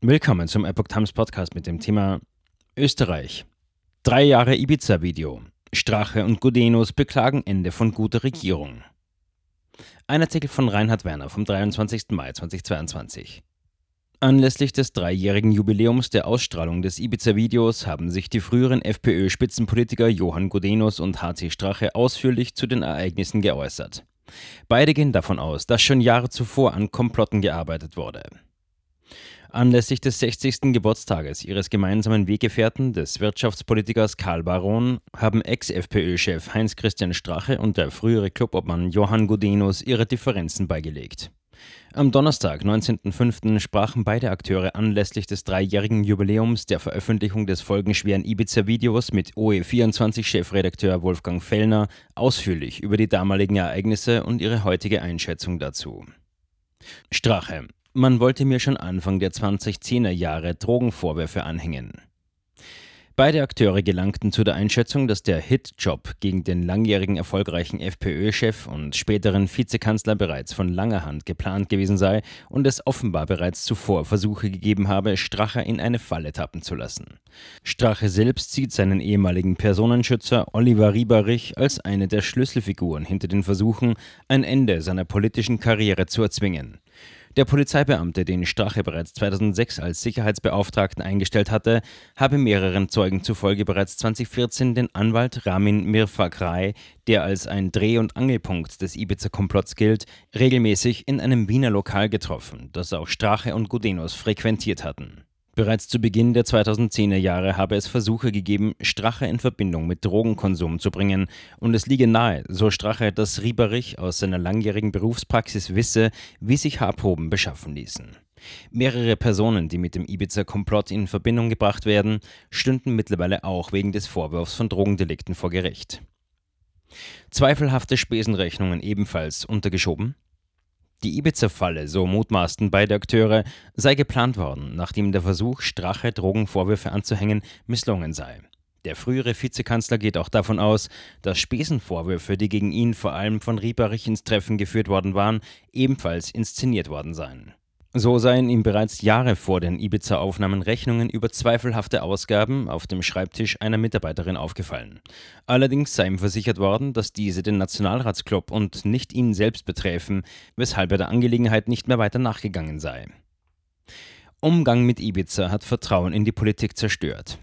Willkommen zum Epoch Times Podcast mit dem Thema Österreich. Drei Jahre Ibiza-Video. Strache und Gudenus beklagen Ende von guter Regierung. Ein Artikel von Reinhard Werner vom 23. Mai 2022. Anlässlich des dreijährigen Jubiläums der Ausstrahlung des Ibiza-Videos haben sich die früheren FPÖ-Spitzenpolitiker Johann Gudenus und HC Strache ausführlich zu den Ereignissen geäußert. Beide gehen davon aus, dass schon Jahre zuvor an Komplotten gearbeitet wurde. Anlässlich des 60. Geburtstages ihres gemeinsamen Weggefährten, des Wirtschaftspolitikers Karl Baron, haben Ex-FPÖ-Chef Heinz-Christian Strache und der frühere Clubobmann Johann Gudenus ihre Differenzen beigelegt. Am Donnerstag, 19.05., sprachen beide Akteure anlässlich des dreijährigen Jubiläums der Veröffentlichung des folgenschweren Ibiza-Videos mit OE24-Chefredakteur Wolfgang Fellner ausführlich über die damaligen Ereignisse und ihre heutige Einschätzung dazu. Strache man wollte mir schon Anfang der 2010er Jahre Drogenvorwürfe anhängen. Beide Akteure gelangten zu der Einschätzung, dass der Hit-Job gegen den langjährigen erfolgreichen FPÖ-Chef und späteren Vizekanzler bereits von langer Hand geplant gewesen sei und es offenbar bereits zuvor Versuche gegeben habe, Strache in eine Falle tappen zu lassen. Strache selbst sieht seinen ehemaligen Personenschützer Oliver Rieberich als eine der Schlüsselfiguren hinter den Versuchen, ein Ende seiner politischen Karriere zu erzwingen. Der Polizeibeamte, den Strache bereits 2006 als Sicherheitsbeauftragten eingestellt hatte, habe mehreren Zeugen zufolge bereits 2014 den Anwalt Ramin Mirfakrai, der als ein Dreh- und Angelpunkt des Ibiza-Komplotts gilt, regelmäßig in einem Wiener Lokal getroffen, das auch Strache und Gudenus frequentiert hatten. Bereits zu Beginn der 2010er Jahre habe es Versuche gegeben, Strache in Verbindung mit Drogenkonsum zu bringen, und es liege nahe, so Strache, dass Rieberich aus seiner langjährigen Berufspraxis wisse, wie sich Haarproben beschaffen ließen. Mehrere Personen, die mit dem Ibiza-Komplott in Verbindung gebracht werden, stünden mittlerweile auch wegen des Vorwurfs von Drogendelikten vor Gericht. Zweifelhafte Spesenrechnungen ebenfalls untergeschoben? Die Ibiza-Falle, so mutmaßten beide Akteure, sei geplant worden, nachdem der Versuch, Strache Drogenvorwürfe anzuhängen, misslungen sei. Der frühere Vizekanzler geht auch davon aus, dass Spesenvorwürfe, die gegen ihn vor allem von Rieberich ins Treffen geführt worden waren, ebenfalls inszeniert worden seien. So seien ihm bereits Jahre vor den Ibiza-Aufnahmen Rechnungen über zweifelhafte Ausgaben auf dem Schreibtisch einer Mitarbeiterin aufgefallen. Allerdings sei ihm versichert worden, dass diese den Nationalratsclub und nicht ihn selbst betreffen, weshalb er der Angelegenheit nicht mehr weiter nachgegangen sei. Umgang mit Ibiza hat Vertrauen in die Politik zerstört.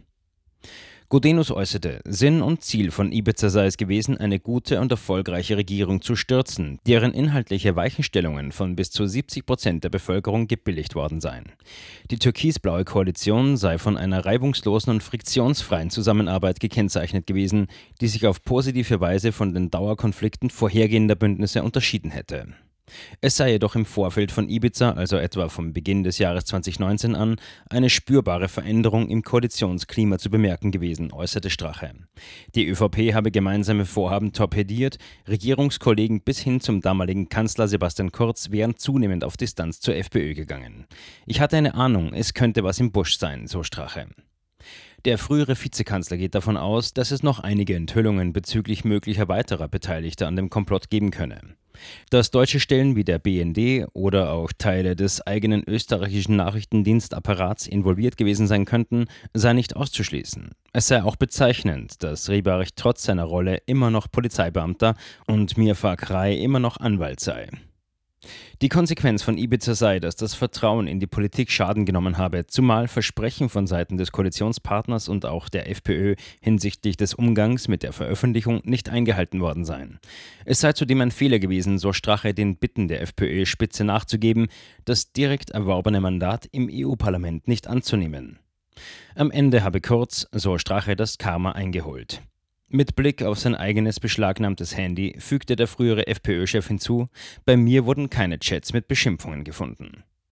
Gudenus äußerte, Sinn und Ziel von Ibiza sei es gewesen, eine gute und erfolgreiche Regierung zu stürzen, deren inhaltliche Weichenstellungen von bis zu 70 Prozent der Bevölkerung gebilligt worden seien. Die türkisblaue Koalition sei von einer reibungslosen und friktionsfreien Zusammenarbeit gekennzeichnet gewesen, die sich auf positive Weise von den Dauerkonflikten vorhergehender Bündnisse unterschieden hätte. Es sei jedoch im Vorfeld von Ibiza, also etwa vom Beginn des Jahres 2019 an, eine spürbare Veränderung im Koalitionsklima zu bemerken gewesen, äußerte Strache. Die ÖVP habe gemeinsame Vorhaben torpediert, Regierungskollegen bis hin zum damaligen Kanzler Sebastian Kurz wären zunehmend auf Distanz zur FPÖ gegangen. Ich hatte eine Ahnung, es könnte was im Busch sein, so Strache. Der frühere Vizekanzler geht davon aus, dass es noch einige Enthüllungen bezüglich möglicher weiterer Beteiligter an dem Komplott geben könne. Dass deutsche Stellen wie der BND oder auch Teile des eigenen österreichischen Nachrichtendienstapparats involviert gewesen sein könnten, sei nicht auszuschließen. Es sei auch bezeichnend, dass Riebarich trotz seiner Rolle immer noch Polizeibeamter und Mirfak Rai immer noch Anwalt sei. Die Konsequenz von Ibiza sei, dass das Vertrauen in die Politik Schaden genommen habe, zumal Versprechen von Seiten des Koalitionspartners und auch der FPÖ hinsichtlich des Umgangs mit der Veröffentlichung nicht eingehalten worden seien. Es sei zudem ein Fehler gewesen, so Strache den Bitten der FPÖ-Spitze nachzugeben, das direkt erworbene Mandat im EU-Parlament nicht anzunehmen. Am Ende habe Kurz, so Strache, das Karma eingeholt. Mit Blick auf sein eigenes beschlagnahmtes Handy fügte der frühere FPÖ-Chef hinzu, bei mir wurden keine Chats mit Beschimpfungen gefunden.